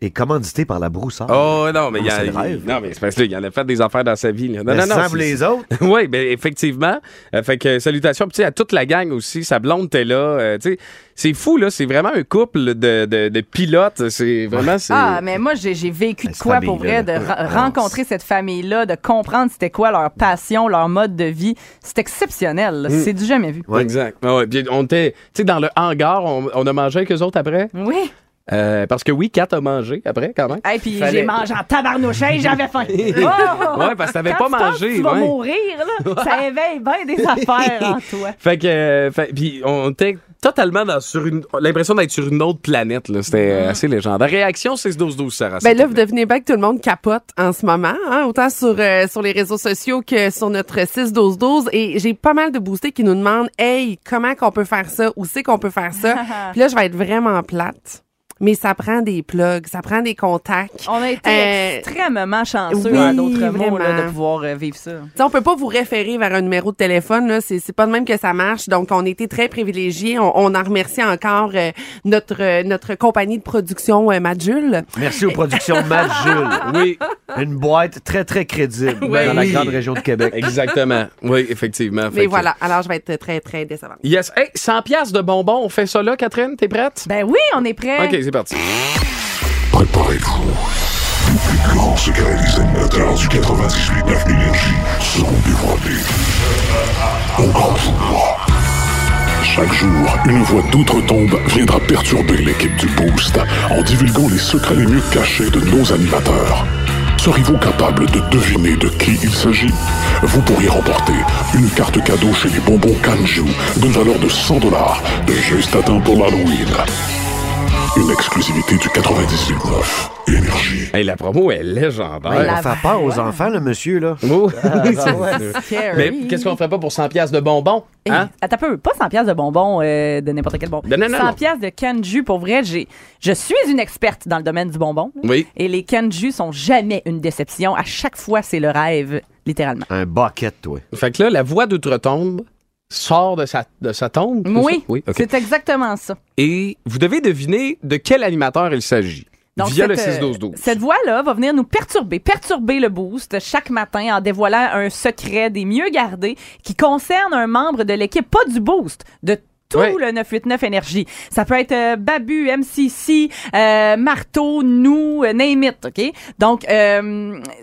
S3: Et commandité par la broussaille.
S6: Oh non, mais il y a,
S3: c'est le
S6: il-
S3: rêve.
S6: non, mais c'est parce que là, il en a fait des affaires dans sa vie. là. Non,
S3: Mais
S6: non, non. c'est-
S3: les autres?
S6: oui, ben effectivement. Euh, fait que salutations puis, tu sais, à toute la gang aussi. Sa blonde était là. euh, tu sais, c'est fou là. C'est vraiment un couple de, de, de pilotes. C'est vraiment.
S5: Ah, mais moi, j'ai j'ai vécu de quoi pour vrai, de
S3: là. Ah,
S5: rencontrer cette famille-là, de comprendre c'était quoi leur passion, leur mode de vie. C'est exceptionnel. là. C'est du jamais vu.
S3: Ouais.
S6: Exact. Ah ouais, puis on était, tu sais, dans le hangar, on, on a mangé avec eux autres après?
S5: Oui.
S6: Euh, parce que oui, Kat a mangé après, quand même.
S5: Et puis
S6: Fallait-
S5: j'ai mangé en tabarnouche, hey, j'avais faim. Oh!
S6: Ouais, parce que t'avais
S5: Quand
S6: pas mangé,
S5: Tu vas
S6: ouais.
S5: mourir, là. Ça éveille bien des affaires en toi.
S6: Fait que, euh, fait- puis on était totalement dans, sur une, l'impression d'être sur une autre planète, là. C'était euh, assez légendaire. Réaction 6-12-12, Sarah.
S11: Ben là, vous devinez bien que tout le monde capote en ce moment, hein, autant sur, euh, sur les réseaux sociaux que sur notre 6-12-12. Et j'ai pas mal de boostés qui nous demandent « Hey, comment qu'on peut faire ça? Où c'est qu'on peut faire ça? » Puis là, je vais être vraiment plate. Mais ça prend des plugs, ça prend des contacts.
S5: On a été
S11: Euh,
S5: extrêmement chanceux,
S11: oui,
S5: en d'autres mots, là, de pouvoir euh, vivre ça.
S11: T'sais, on peut pas vous référer vers un numéro de téléphone, là. C'est, c'est pas de même que ça marche. Donc, on était très privilégiés. On, on en remercie encore euh, notre euh, notre compagnie de production euh, Majul.
S3: Merci aux productions Matt Jules.
S6: Oui,
S3: Une boîte très, très crédible
S11: Oui.
S3: dans la grande région de Québec.
S6: exactement. Oui, effectivement.
S11: Mais
S6: que-
S11: voilà. Alors, je vais être très, très décevante.
S6: Yes. Hey, 100 pièces de bonbons, on fait ça là, Catherine? T'es prête?
S5: Ben oui, on est prêt.
S6: OK, c'est parti.
S12: Préparez-vous. Les plus grands secrets des animateurs du 98.9 Énergie seront dévoilés. Au grand jour. Chaque jour, une voix d'outre-tombe viendra perturber l'équipe du Boost en divulguant les secrets les mieux cachés de nos animateurs. Serez-vous capable de deviner de qui il s'agit? Vous pourriez remporter une carte cadeau chez les bonbons Kanju d'une valeur de 100 dollars, juste à temps pour l'Halloween. Une exclusivité du 98.9 Énergie.
S6: Hey, la promo est légendaire.
S3: Va faire peur aux enfants, le monsieur, là.
S6: Oh.
S5: Scary.
S6: Mais qu'est-ce qu'on ferait pas pour 100 pièces de bonbons?
S5: Hey,
S6: Hein?
S5: Attends un peu, pas 100 pièces de bonbons euh, de n'importe quel bonbon.
S6: Non, non, non,
S5: 100
S6: non.
S5: pièces de canju pour vrai, j'ai je suis une experte dans le domaine du bonbon.
S6: Oui.
S5: Et les canju sont jamais une déception, à chaque fois c'est le rêve littéralement.
S3: Un bucket, toi.
S6: Fait que là, la voix d'outre-tombe sort de sa, de sa tombe.
S5: Oui?
S6: Oui,
S5: c'est exactement ça.
S6: Et vous devez deviner de quel animateur il s'agit.
S5: Donc,
S6: via le
S5: cette, euh,
S6: 6-12-12.
S5: Cette voix-là va venir nous perturber, perturber le boost chaque matin en dévoilant un secret des mieux gardés qui concerne un membre de l'équipe, pas du boost, de tout
S6: Ouais.
S5: le 989 Énergie. Ça peut être euh, Babu, MCC, euh, Marteau, nous, euh, name it, OK? Donc,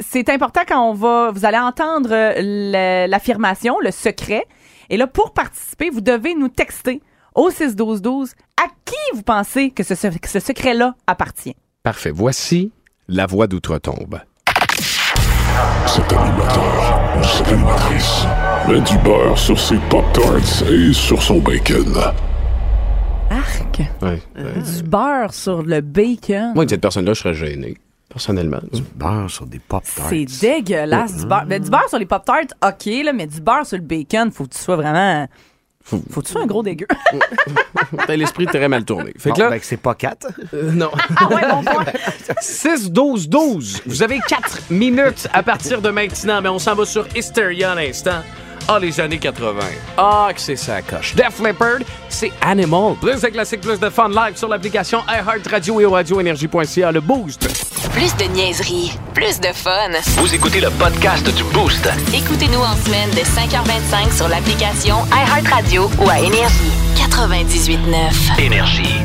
S5: c'est important quand on va... Vous allez entendre le- l'affirmation, le secret. Et là, pour participer, vous devez nous texter au 6-12-12 à qui vous pensez que ce, que ce secret-là appartient.
S6: Parfait. Voici la voix d'outre-tombe.
S12: Cet animateur ou cette animatrice met du beurre sur ses Pop-Tarts et sur son bacon.
S5: Arc.
S6: Ouais.
S5: Du beurre sur le bacon.
S6: Moi, cette personne-là, je serais gêné, personnellement. Du
S3: beurre sur des Pop-Tarts.
S5: C'est dégueulasse, du beurre. Ben, du beurre sur les Pop-Tarts, OK, là, mais du beurre sur le bacon, faut que tu sois vraiment... Faut que tu sois un gros dégueu.
S6: T'as l'esprit très mal tourné. Fait
S3: Bon,
S6: que là,
S3: ben, c'est pas 4.
S6: Euh, non. 6-12-12. Vous avez 4 minutes à partir de maintenant, mais on s'en va sur Hysteria un instant. Ah, les années 80. Ah, que c'est ça coche. Def Leppard, c'est Animal. Plus de classiques, plus de fun live sur l'application iHeartRadio et au radioénergie.ca. Le Boost.
S1: Plus de niaiserie, plus de fun.
S2: Vous écoutez le podcast du Boost.
S1: Écoutez-nous en semaine de 5h25 sur l'application iHeartRadio ou à Énergie. 98.9.
S2: Énergie.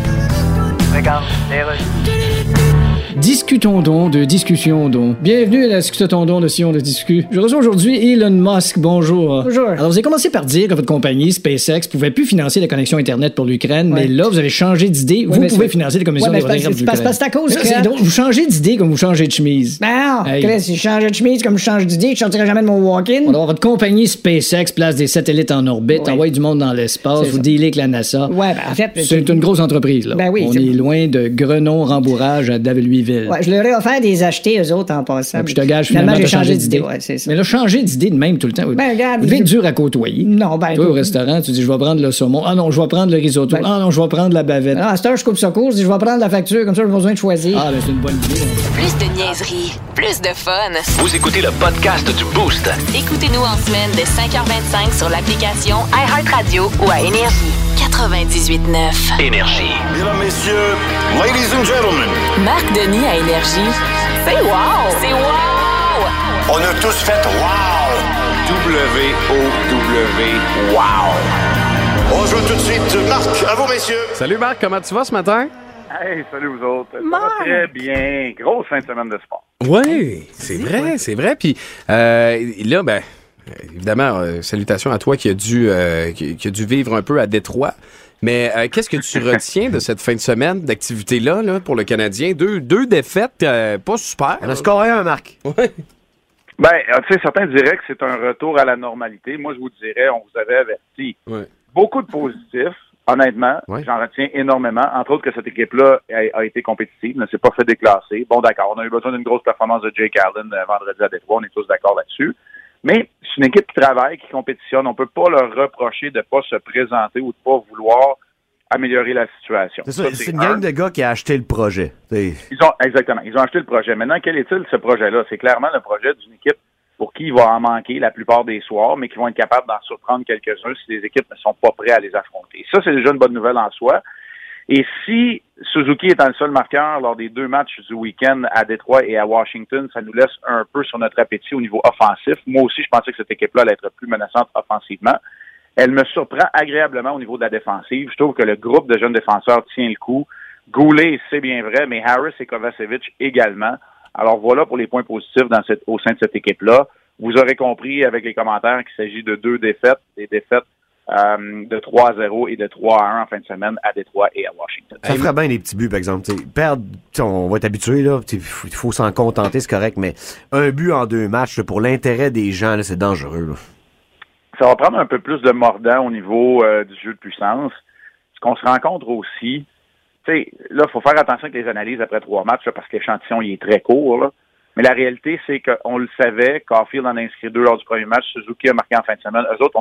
S9: Discutons donc de discussion donc. Bienvenue à la discutons donc de Sion de Discu. Je reçois aujourd'hui Elon Musk. Bonjour.
S10: Bonjour.
S9: Alors, vous avez commencé par dire que votre compagnie, SpaceX, pouvait plus financer la connexion Internet pour l'Ukraine,
S10: Ouais.
S9: mais là, vous avez changé d'idée. Vous pouvez financer la commission
S10: Ouais,
S9: des de l'Ukraine.
S10: parce à cause que-
S9: drôle, Vous changez d'idée comme vous changez de chemise.
S10: Ben non,
S9: Hey.
S10: Chris, si je changeais de chemise comme je change d'idée, je sortirais jamais de mon walk-in.
S9: Alors, votre compagnie SpaceX place des satellites en orbite,
S10: Ouais.
S9: envoie du monde dans l'espace, vous dealez avec la NASA.
S10: Ouais, ben en fait...
S9: C'est une grosse entreprise, là.
S10: Ben oui,
S9: On est loin de Grenon-Rembourrage à
S10: Ouais, je leur ai offert des achetés, eux autres, en passant.
S9: Puis je te gage,
S10: finalement,
S9: finalement,
S10: j'ai changé d'idée. Ouais, c'est ça.
S9: Mais là, changer d'idée de même tout le temps.
S10: Ben, regarde,
S9: Vous devez
S10: je-
S9: être dur à côtoyer.
S10: Non, ben...
S9: Toi, au restaurant, tu dis, je vais prendre le saumon. Ah non, je vais prendre le risotto.
S10: Ben-
S9: Ah non, je vais prendre la bavette.
S10: Ah, heure, je coupe ça court, je dis, je vais prendre la facture, comme ça, j'ai pas besoin de choisir.
S9: Ah, ben, c'est une bonne idée.
S1: Plus de niaiserie, plus de fun.
S2: Vous écoutez le podcast du Boost.
S1: Écoutez-nous en semaine de 5h25 sur l'application iHeartRadio ou à Énergie. 98.9.
S2: Énergie.
S7: Mesdames, messieurs, ladies and gentlemen,
S1: Marc Denis à Énergie. C'est wow! C'est wow!
S7: on a tous fait wow!
S2: W-O-W. Wow.
S7: On joue tout de suite. Marc, à vous, messieurs.
S6: Salut Marc, comment tu vas ce matin?
S13: Hey, salut vous autres. Ça
S5: Marc.
S13: va très bien. Grosse fin de semaine de sport.
S6: Oui, c'est vrai, c'est vrai. Puis euh, là, ben, euh, évidemment, euh, salutations à toi qui a dû, euh, qui, qui a dû vivre un peu à Détroit. Mais euh, qu'est-ce que tu retiens de cette fin de semaine d'activité-là là, pour le Canadien? Deux, deux défaites euh, pas super.
S3: On a scoré un, Marc.
S6: Ouais.
S13: Ben, euh, tu sais, certains diraient que c'est un retour à la normalité. Moi, je vous dirais, on vous avait averti.
S6: Ouais.
S13: Beaucoup de positifs. Honnêtement,
S3: Ouais.
S13: j'en retiens énormément. Entre autres, que cette équipe-là a, a été compétitive, ne s'est pas fait déclasser. Bon, d'accord, on a eu besoin d'une grosse performance de Jake Allen euh, vendredi à Détroit. On est tous d'accord là-dessus. Mais c'est une équipe qui travaille, qui compétitionne. On peut pas leur reprocher de ne pas se présenter ou de pas vouloir améliorer la situation.
S3: C'est ça,
S13: Ça,
S3: c'est une
S13: un.
S3: gang de gars qui a acheté le projet.
S13: Ils ont, exactement. Ils ont acheté le projet. Maintenant, quel est-il ce projet-là? C'est clairement le projet d'une équipe pour qui il va en manquer la plupart des soirs, mais qui vont être capables d'en surprendre quelques-uns si les équipes ne sont pas prêtes à les affronter. Ça, c'est déjà une bonne nouvelle en soi. Et si Suzuki est le seul marqueur lors des deux matchs du week-end à Détroit et à Washington, ça nous laisse un peu sur notre appétit au niveau offensif. Moi aussi, je pensais que cette équipe-là allait être plus menaçante offensivement. Elle me surprend agréablement au niveau de la défensive. Je trouve que le groupe de jeunes défenseurs tient le coup. Goulet, c'est bien vrai, mais Harris et Kovacevic également. Alors voilà pour les points positifs au sein de cette équipe-là. Vous aurez compris avec les commentaires qu'il s'agit de deux défaites, des défaites euh, de 3-0 et de 3-1 en fin de semaine à Détroit et à Washington.
S3: Ça ferait bien des petits buts, par exemple. T'sais, perdre, t'sais, on va être habitué, là. Il faut, s'en contenter, c'est correct, mais un but en deux matchs, là, pour l'intérêt des gens, c'est dangereux. là.
S13: ça va prendre un peu plus de mordant au niveau euh, du jeu de puissance. Ce qu'on se rencontre aussi, tu sais, là, il faut faire attention avec les analyses après trois matchs là, parce que l'échantillon il est très court. Là. Mais la réalité, c'est qu'on le savait, Caulfield en a inscrit deux lors du premier match, Suzuki a marqué en fin de semaine. Eux autres, on...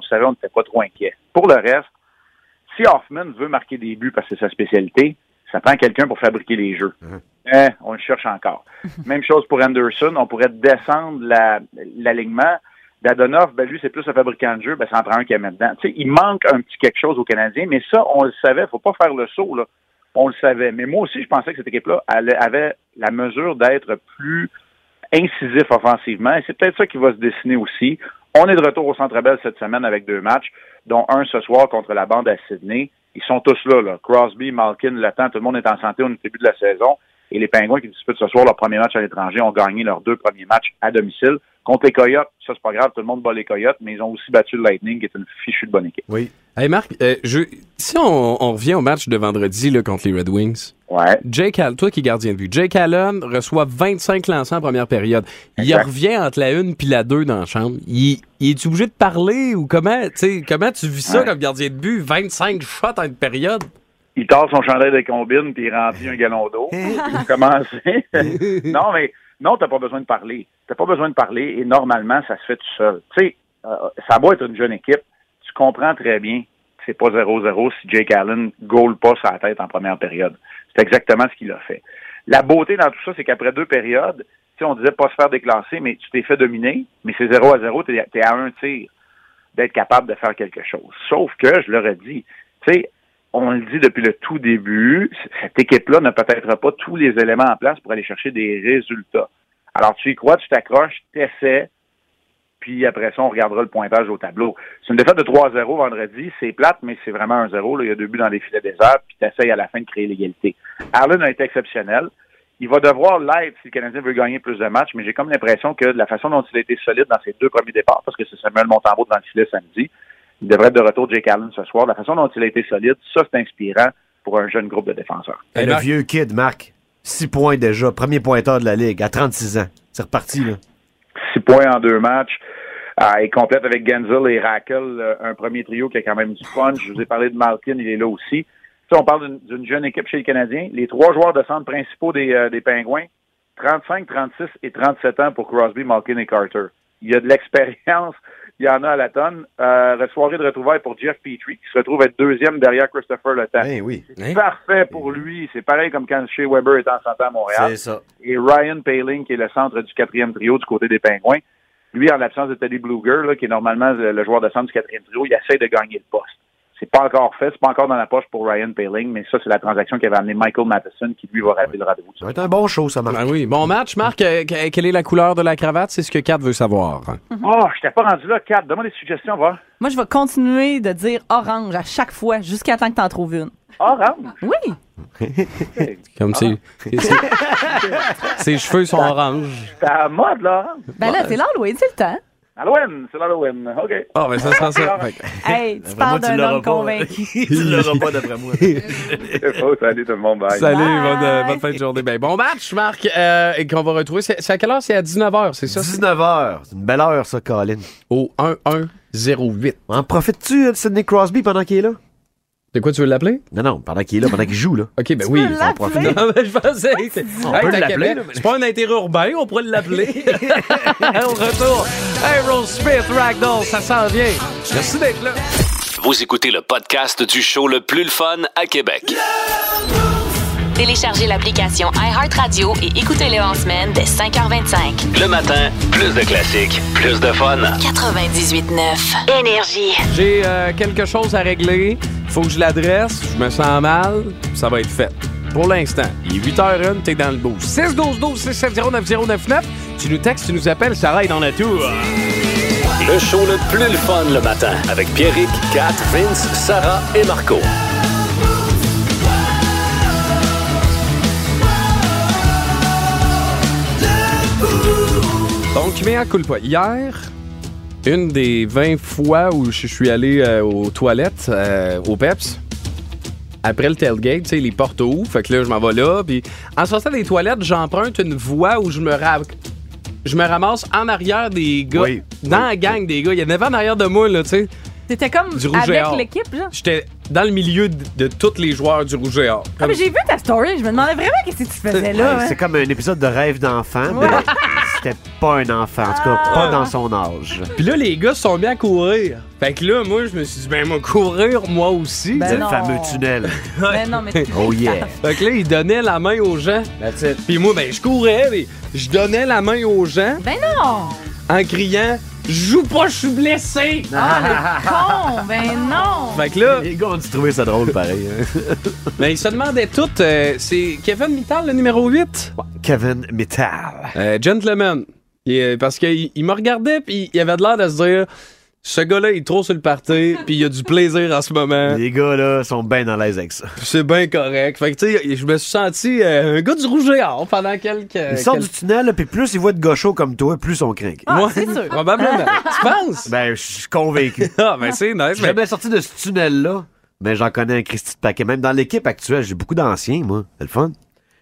S13: Savez, on n'était pas trop inquiet. Pour le reste, si Hoffman veut marquer des buts parce que c'est sa spécialité, ça prend quelqu'un pour fabriquer les jeux. Eh, on le cherche encore. Même chose pour Anderson. On pourrait descendre la- l'alignement. Dadonov, ben lui, c'est plus un fabricant de jeux, ben ça en prend un qui est dedans. Tu sais, il manque un petit quelque chose aux Canadiens, mais ça, on le savait. Faut pas faire le saut, là. On le savait. Mais moi aussi, je pensais que cette équipe-là avait la mesure d'être plus incisif offensivement. Et c'est peut-être ça qui va se dessiner aussi. On est de retour au Centre Bell cette semaine avec deux matchs, dont un ce soir contre la bande à Sydney. Ils sont tous là, là. Crosby, Malkin, Temps, tout le monde est en santé au début de la saison. Et les Pingouins qui disputent ce soir leur premier match à l'étranger ont gagné leurs deux premiers matchs à domicile. Contre les Coyotes, ça c'est pas grave, tout le monde bat les Coyotes, mais ils ont aussi battu le Lightning, qui est une fichue de bonne équipe.
S3: Oui.
S6: Hey Marc, euh, je, si on, on revient au match de vendredi là, contre les Red Wings,
S13: ouais.
S6: Jake toi qui es gardien de but, Jake Allen reçoit 25 lancers en première période. Il revient entre la une puis la deux dans la chambre. Il, il est obligé de parler ou comment, comment tu vis ça
S13: Ouais.
S6: comme gardien de but, 25 shots en une période?
S13: Il tord son chandail de combine puis il remplit un gallon d'eau. Pour commencer. non, mais non, t'as pas besoin de parler. T'as pas besoin de parler et normalement, ça se fait tout seul. Tu sais, euh, ça doit être une jeune équipe. Tu comprends très bien que c'est pas 0-0 si Jake Allen goal pas sa tête en première période. C'est exactement ce qu'il a fait. La beauté dans tout ça, c'est qu'après deux périodes, tu sais, on disait pas se faire déclasser, mais tu t'es fait dominer, mais c'est 0 à 0, t'es es à un tir d'être capable de faire quelque chose. Sauf que, je leur ai dit, tu sais, on le dit depuis le tout début, cette équipe-là n'a peut-être pas tous les éléments en place pour aller chercher des résultats. Alors, tu y crois, tu t'accroches, t'essaies, puis après ça, on regardera le pointage au tableau. C'est une défaite de 3-0 vendredi, c'est plate, mais c'est vraiment un 0. là. Il y a deux buts dans les filets déserts, puis t'essayes à la fin de créer l'égalité. Arlen a été exceptionnel. Il va devoir l'être si le Canadien veut gagner plus de matchs, mais j'ai comme l'impression que de la façon dont il a été solide dans ses deux premiers départs, parce que c'est Samuel Montembeau devant le filet samedi, il devrait être de retour Jake Allen ce soir. La façon dont il a été solide, ça c'est inspirant pour un jeune groupe de défenseurs.
S3: Et le vieux kid, Marc, 6 points déjà, premier pointeur de la Ligue, à 36 ans. C'est reparti, là.
S13: six points en deux matchs. Euh, il complète avec Genzel et Rackle euh, un premier trio qui a quand même du punch. Je vous ai parlé de Malkin, il est là aussi. Sais, on parle d'une- d'une jeune équipe chez les Canadiens. Les trois joueurs de centre principaux des, euh, des Pingouins, 35, 36 et 37 ans pour Crosby, Malkin et Carter. Il y a de l'expérience, il y en a à la tonne. Euh, soirée de retrouvailles pour Jeff Petrie, qui se retrouve être deuxième derrière Christopher Le Temps.
S3: oui.
S13: C'est parfait pour lui. C'est pareil comme quand Shea Weber est en santé à Montréal.
S3: C'est ça.
S13: Et Ryan Paling, qui est le centre du quatrième trio du côté des Pingouins, lui, en l'absence de Teddy Bluger, là, qui est normalement le, le joueur de centre du quatrième trio, il essaie de gagner le poste. C'est pas encore fait, c'est pas encore dans la poche pour Ryan Paling, mais ça, c'est la transaction qui avait amené Michael Matheson, qui lui va rappeler le rendez-vous.
S3: Ça va être un bon show, ça, Marc.
S6: Ben oui. Bon match, Marc. Euh, que- quelle est la couleur de la cravate? C'est ce que Kat veut savoir.
S13: Oh, je t'ai pas rendu là, Cap. Donne-moi des suggestions, va.
S5: Moi, je vais continuer de dire orange à chaque fois jusqu'à temps que t'en trouves une.
S13: Orange?
S5: Oui.
S6: Comme si. Ses cheveux sont oranges.
S13: C'est à la mode, là.
S5: Ben là, c'est l'Halloween, c'est le temps.
S13: Halloween, c'est l'Halloween. OK.
S6: Ah, ben ça sent ça.
S5: Hey, tu parles d'un homme convaincu.
S3: tu l'auras pas, d'après moi.
S13: oh, salut tout le monde, bye.
S6: Salut, bonne, euh, bonne fin de journée. Ben, bon match, Marc, euh, et qu'on va retrouver. C'est c'est à quelle heure? C'est à 19h, c'est ça?
S3: 19h. C'est une belle heure, ça, Colin.
S6: Au 1108.
S3: En profites-tu euh, de Sidney Crosby pendant qu'il est là?
S6: De quoi tu veux l'appeler?
S3: Non, non, pendant qu'il est là, pendant qu'il joue, là.
S6: OK, ben oui. on profite.
S5: l'appeler?
S6: Non, ben, je pensais. que-
S3: On
S6: Hey,
S3: peut l'appeler, mais-
S6: C'est pas un intérêt urbain, on pourrait l'appeler. Au retour. Hey, Rose Smith, Ragdoll, ça s'en vient. Merci d'être là.
S2: Vous écoutez le podcast du show le plus le fun à Québec.
S1: Téléchargez l'application iHeartRadio et écoutez-le en semaine dès 5h25.
S2: Le matin, plus de classiques, plus de fun.
S1: 98.9 Énergie.
S6: J'ai euh, quelque chose à régler. Faut que je l'adresse. Je me sens mal. Ça va être fait. Pour l'instant, il est 8h01, t'es dans le boost. 6 12 12 670 9099. Tu nous textes, tu nous appelles, Sarah est dans la tour.
S2: Le show le plus le fun le matin avec Pierrick, Kat, Vince, Sarah et Marco.
S6: Donc, mais à culpa. Hier, une des 20 fois où je suis allé euh, aux toilettes, euh, au PEPS, après le tailgate, tu sais, les portes ouvrent. Fait que là, je m'en vais là. Puis en sortant des toilettes, j'emprunte une voie où je me ra- Je me ramasse en arrière des gars,
S3: Oui,
S6: dans
S3: oui,
S6: la gang des gars. Il y en avait en arrière de moi, là, tu sais.
S5: C'était comme
S6: Du rouge
S5: avec l'équipe, là.
S6: J'étais dans le milieu de, de tous les joueurs du Rouge et Or.
S5: Ah, mais j'ai vu ta story. Je me demandais vraiment qu'est-ce que tu faisais là.
S3: Ouais,
S5: hein.
S3: C'est comme un épisode de rêve d'enfant, mais c'était pas un enfant, en tout cas,
S5: Ah.
S3: pas dans son âge.
S6: Puis là, les gars se sont mis à courir. Fait que là, moi, je me suis dit, ben, moi, courir, moi aussi.
S5: Ben non.
S3: le fameux tunnel.
S5: Mais non, mais
S3: Oh yeah.
S6: Fait que là, ils donnaient la main aux gens.
S4: That's it.
S6: Puis moi, ben, je courais, mais je donnais la main aux gens
S5: Ben non!
S6: en criant, joue pas, je suis blessé.
S5: Ah, le con! Ben non!
S6: Fait que là,
S3: Les gars ont dû trouver ça drôle, pareil. hein.
S6: ben, ils se demandaient tout, euh, c'est Kevin Mittal, le numéro 8?
S3: Kevin Mittal.
S6: Euh, gentleman. Il, parce qu'il il me regardait, puis il avait de l'air de se dire, ce gars-là, il est trop sur le party, puis il a du plaisir en ce moment.
S3: Les gars, là, sont bien dans l'aise avec ça.
S6: C'est bien correct. Fait que, tu sais, je me suis senti euh, un gars du rouge et or pendant quelques...
S3: Sortent
S6: quelques-
S3: du tunnel, puis plus ils voient de gauchos comme toi, plus on craint.
S5: Ah,
S6: Ouais,
S5: c'est sûr.
S6: Probablement. tu penses?
S3: Ben, je suis convaincu.
S6: Ah, ben c'est nice.
S3: Je
S6: mais-
S3: jamais sorti de ce tunnel-là, mais j'en connais un Christy de paquet. Même dans l'équipe actuelle, j'ai beaucoup d'anciens, moi. C'est le fun.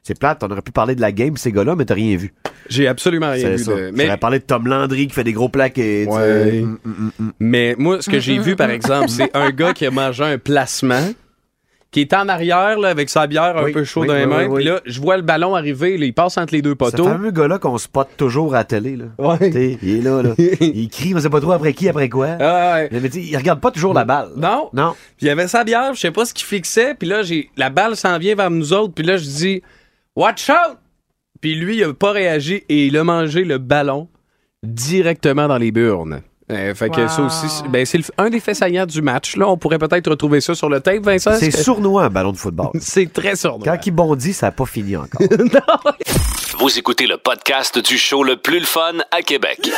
S3: C'est plate, on aurait pu parler de la game, ces gars-là, mais t'as rien vu.
S6: J'ai absolument rien
S3: C'est
S6: vu.
S3: ça.
S6: de-
S3: Mais... Parlé de Tom Landry qui fait des gros plaquets.
S6: Ouais.
S3: Mm, mm, mm, mm.
S6: mais moi, ce que j'ai vu, par exemple, c'est un gars qui a mangé un placement, qui est en arrière là, avec sa bière un
S3: Oui,
S6: peu chaud
S3: oui,
S6: dans les mains.
S3: oui,
S6: Puis là, je vois le ballon arriver, là, il passe entre les deux poteaux.
S3: fameux gars-là qu'on spot toujours à la télé, là.
S6: Ouais.
S3: Il est là, là. il crie, on sait pas trop après qui, après quoi.
S6: Ah, ouais.
S3: Mais, il regarde pas toujours la balle.
S6: Non.
S3: Non.
S6: Puis il avait sa bière, je sais pas ce qu'il fixait. Puis là, j'ai la balle s'en vient vers nous autres. Puis là, je dis Watch out! Puis lui, il a pas réagi et il a mangé le ballon directement dans les burnes. Euh, fait que
S5: Wow.
S6: ça aussi, c'est- ben, c'est un des faits saillants du match. Là, on pourrait peut-être retrouver ça sur le tape, Vincent.
S3: C'est sournois, un ballon de football.
S6: C'est très sournois.
S3: Quand il bondit, ça n'a pas fini encore.
S2: Vous écoutez le podcast du show le plus le fun à Québec.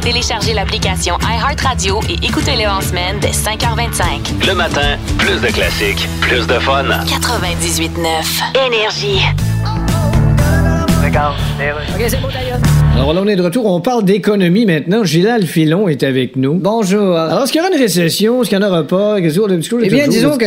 S1: Téléchargez l'application iHeartRadio et écoutez-le en semaine dès 5h25.
S2: Le matin, plus de classiques, plus de fun.
S1: 98.9 Énergie.
S9: Alors là, on est de retour. On parle d'économie maintenant. Gilal Filon est avec nous.
S10: Bonjour.
S9: Alors, est-ce qu'il y aura une récession? Est-ce qu'il n'y en aura pas? Qu'est-ce que tu
S10: Eh bien, disons que-.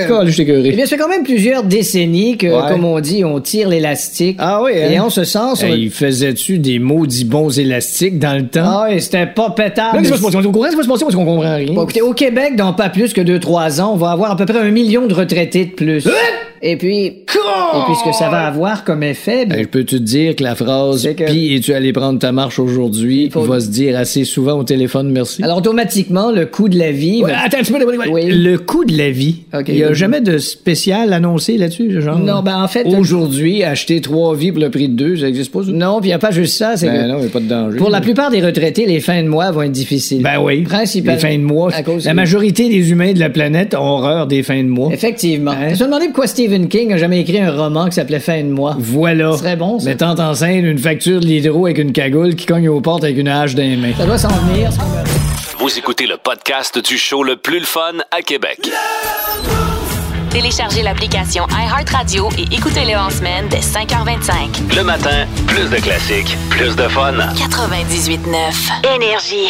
S10: Eh bien, ça fait quand même plusieurs décennies que,
S9: Ouais.
S10: comme on dit, on tire l'élastique.
S9: Ah oui, hein?
S10: Et en ce sens, on...
S9: Hey, faisais-tu des maudits bons élastiques dans le temps?
S10: Ah oui, c'était pas pétard.
S9: Qu'est-ce qui va se passer? On est au courant, qu'est-ce qui va se passer? Parce qu'on comprend rien.
S10: Bon, écoutez, au Québec, dans pas plus que 2-3 ans, on va avoir à peu près un million de retraités de plus. Et puis... Et puis, ce que ça va avoir comme effet... ben,
S9: je peux te dire que la phrase
S10: que-
S9: Puis es-tu allé prendre ta marche aujourd'hui?
S10: faut-
S9: va se dire assez souvent au téléphone merci.
S10: alors, automatiquement, le coût de la vie...
S9: Ouais,
S10: va-
S9: attends.
S10: Oui.
S9: Le coût de la vie. Il n'y a jamais de spécial annoncé là-dessus, genre?
S10: Non, ben, en fait...
S9: Aujourd'hui, acheter trois vies pour le prix de deux, ça n'existe pas, ça?
S10: Non, puis il n'y a pas juste ça, c'est
S9: Ben
S10: que...
S9: non, il n'y a pas de danger.
S10: Pour la plupart des retraités, les fins de mois vont être difficiles.
S9: Ben oui.
S10: Principalement.
S9: Les fins de mois.
S10: À cause
S9: La
S10: de-
S9: majorité des humains de la planète ont horreur des fins de mois.
S10: Effectivement.
S9: Hein?
S10: Je me demandais pourquoi Stephen King a jamais écrit un roman qui s'appelait Fin de mois.
S9: Voilà.
S10: Ce serait bon, ça.
S9: Mettant en scène une facture de l'hydro avec une cagoule qui cogne aux portes avec une hache dans les mains.
S10: Ça doit s'en venir,
S2: Vous écoutez le podcast du show le plus le fun à Québec.
S1: Téléchargez l'application iHeartRadio et écoutez-le en semaine dès 5h25.
S2: Le matin, plus de classiques, plus de fun.
S1: 98.9 Énergie.